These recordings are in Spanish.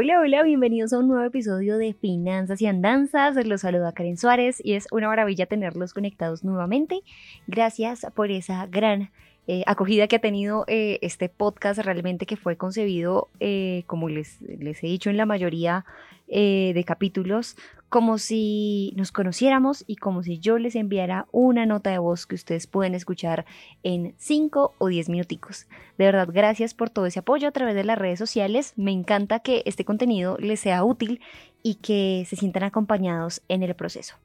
Hola, hola, bienvenidos a un nuevo episodio de Finanzas y Andanzas. Los saluda Karen Suárez y es una maravilla tenerlos conectados nuevamente. Gracias por esa gran eh, acogida que ha tenido eh, este podcast, realmente que fue concebido, eh, como les, les, he dicho en la mayoría de capítulos, como si nos conociéramos y como si yo les enviara una nota de voz que ustedes pueden escuchar en 5 o 10 minuticos. De verdad, gracias por todo ese apoyo a través de las redes sociales. Me encanta que este contenido les sea útil y que se sientan acompañados en el proceso.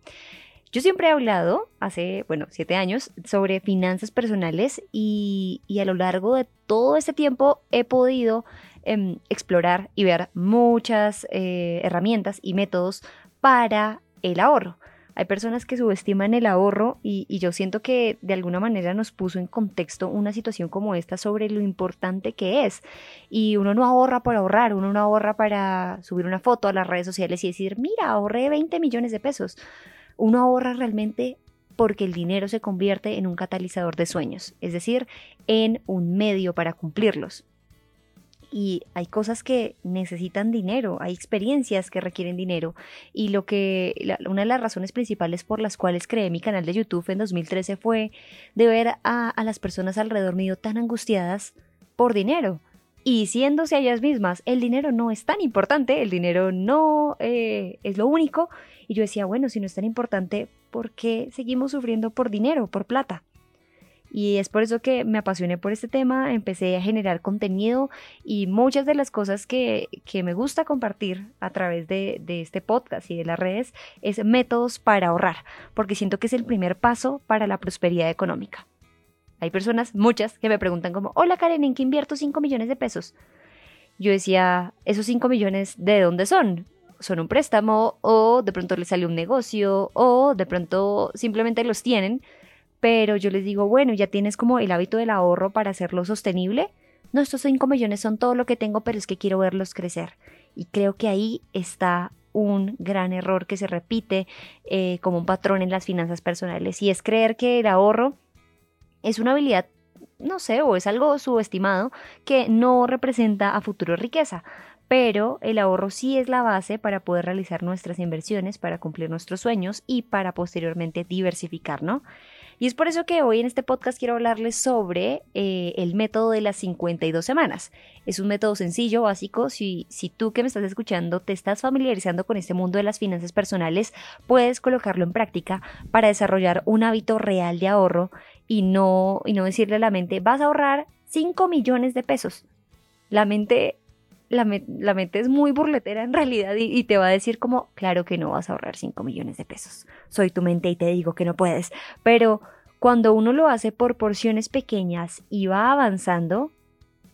Yo siempre he hablado, hace, bueno, siete años, sobre finanzas personales y, a lo largo de todo este tiempo he podido em, explorar y ver muchas eh, herramientas y métodos para el ahorro. Hay personas que subestiman el ahorro y, yo siento que de alguna manera nos puso en contexto una situación como esta sobre lo importante que es. Y uno no ahorra por ahorrar, uno no ahorra para subir una foto a las redes sociales y decir, mira, ahorré 20 millones de pesos. Uno ahorra realmente porque el dinero se convierte en un catalizador de sueños, es decir, en un medio para cumplirlos y hay cosas que necesitan dinero, hay experiencias que requieren dinero y lo que una de las razones principales por las cuales creé mi canal de YouTube en 2013 fue de ver a, las personas alrededor mío tan angustiadas por dinero y diciéndose a ellas mismas, el dinero no es tan importante, el dinero no eh, es lo único. Y yo decía, bueno, si no es tan importante, ¿por qué seguimos sufriendo por dinero, por plata? Y es por eso que me apasioné por este tema, empecé a generar contenido y muchas de las cosas que, me gusta compartir a través de, de, este podcast y de las redes es métodos para ahorrar, porque siento que es el primer paso para la prosperidad económica. Hay personas, muchas, que me preguntan como, hola Karen, ¿en qué invierto 5 millones de pesos? Yo decía, ¿esos 5 millones de dónde son? son un préstamo o de pronto les sale un negocio o de pronto simplemente los tienen pero yo les digo, bueno, ya tienes como el hábito del ahorro para hacerlo sostenible. No, estos 5 millones son todo lo que tengo, pero es que quiero verlos crecer. Y creo que ahí está un gran error que se repite eh, como un patrón en las finanzas personales y es creer que el ahorro es una habilidad no sé, o es algo subestimado que no representa a futuro riqueza. Pero el ahorro sí es la base para poder realizar nuestras inversiones, para cumplir nuestros sueños y para posteriormente diversificar, ¿no? Y es por eso que hoy en este podcast quiero hablarles sobre eh, el método de las 52 semanas. Es un método sencillo, básico. Si, si tú que me estás escuchando te estás familiarizando con este mundo de las finanzas personales, puedes colocarlo en práctica para desarrollar un hábito real de ahorro y no, y no decirle a la mente, vas a ahorrar 5 millones de pesos. La mente la, mente es muy burletera en realidad y, y, te va a decir como, claro que no vas a ahorrar 5 millones de pesos. Soy tu mente y te digo que no puedes. Pero cuando uno lo hace por porciones pequeñas y va avanzando,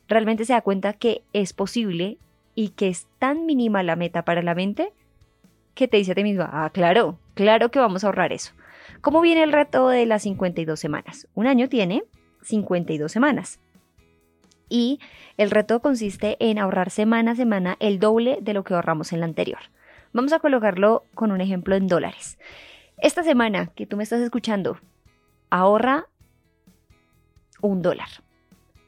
realmente se da cuenta que es posible y que es tan mínima la meta para la mente que te dice a ti mismo, ah, claro, claro que vamos a ahorrar eso. ¿Cómo viene el reto de las 52 semanas? Un año tiene 52 semanas. Y el reto consiste en ahorrar semana a semana el doble de lo que ahorramos en la anterior. Vamos a colocarlo con un ejemplo en dólares. Esta semana que tú me estás escuchando, ahorra un dólar.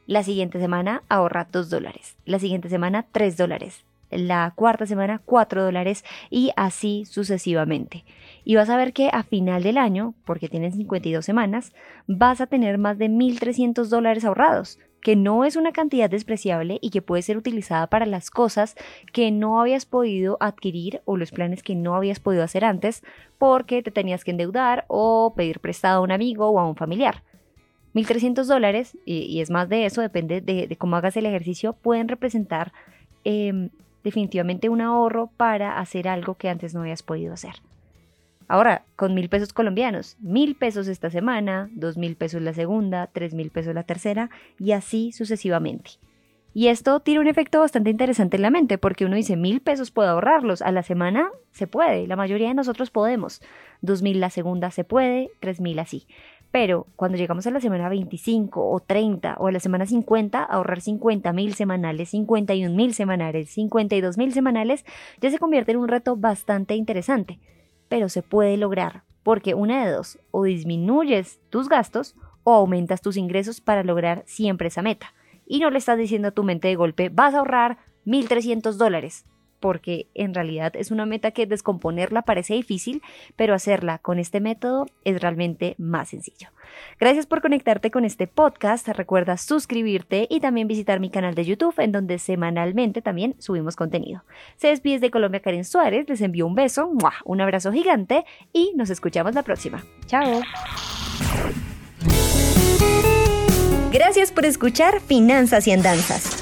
La siguiente semana ahorra dos dólares. La siguiente semana tres dólares. La cuarta semana cuatro dólares y así sucesivamente. Y vas a ver que a final del año, porque tienes 52 semanas, vas a tener más de 1.300 dólares ahorrados que no es una cantidad despreciable y que puede ser utilizada para las cosas que no habías podido adquirir o los planes que no habías podido hacer antes porque te tenías que endeudar o pedir prestado a un amigo o a un familiar. 1.300 dólares, y, es más de eso, depende de, cómo hagas el ejercicio, pueden representar em, definitivamente un ahorro para hacer algo que antes no habías podido hacer. Ahora, con mil pesos colombianos, mil pesos esta semana, dos mil pesos la segunda, tres mil pesos la tercera y así sucesivamente. Y esto tiene un efecto bastante interesante en la mente, porque uno dice mil pesos puedo ahorrarlos, a la semana se puede, la mayoría de nosotros podemos, dos mil la segunda se puede, tres mil así. Pero cuando llegamos a la semana 25 o 30 o a la semana 50, ahorrar 50 mil semanales, 51 mil semanales, 52 mil semanales, ya se convierte en un reto bastante interesante. Pero se puede lograr, porque una de dos, o disminuyes tus gastos o aumentas tus ingresos para lograr siempre esa meta. Y no le estás diciendo a tu mente de golpe, vas a ahorrar 1.300 dólares porque en realidad es una meta que descomponerla parece difícil, pero hacerla con este método es realmente más sencillo. Gracias por conectarte con este podcast. Recuerda suscribirte y también visitar mi canal de YouTube en donde semanalmente también subimos contenido. Se despide de Colombia Karen Suárez, les envío un beso, un abrazo gigante y nos escuchamos la próxima. Chao. Gracias por escuchar Finanzas y Andanzas.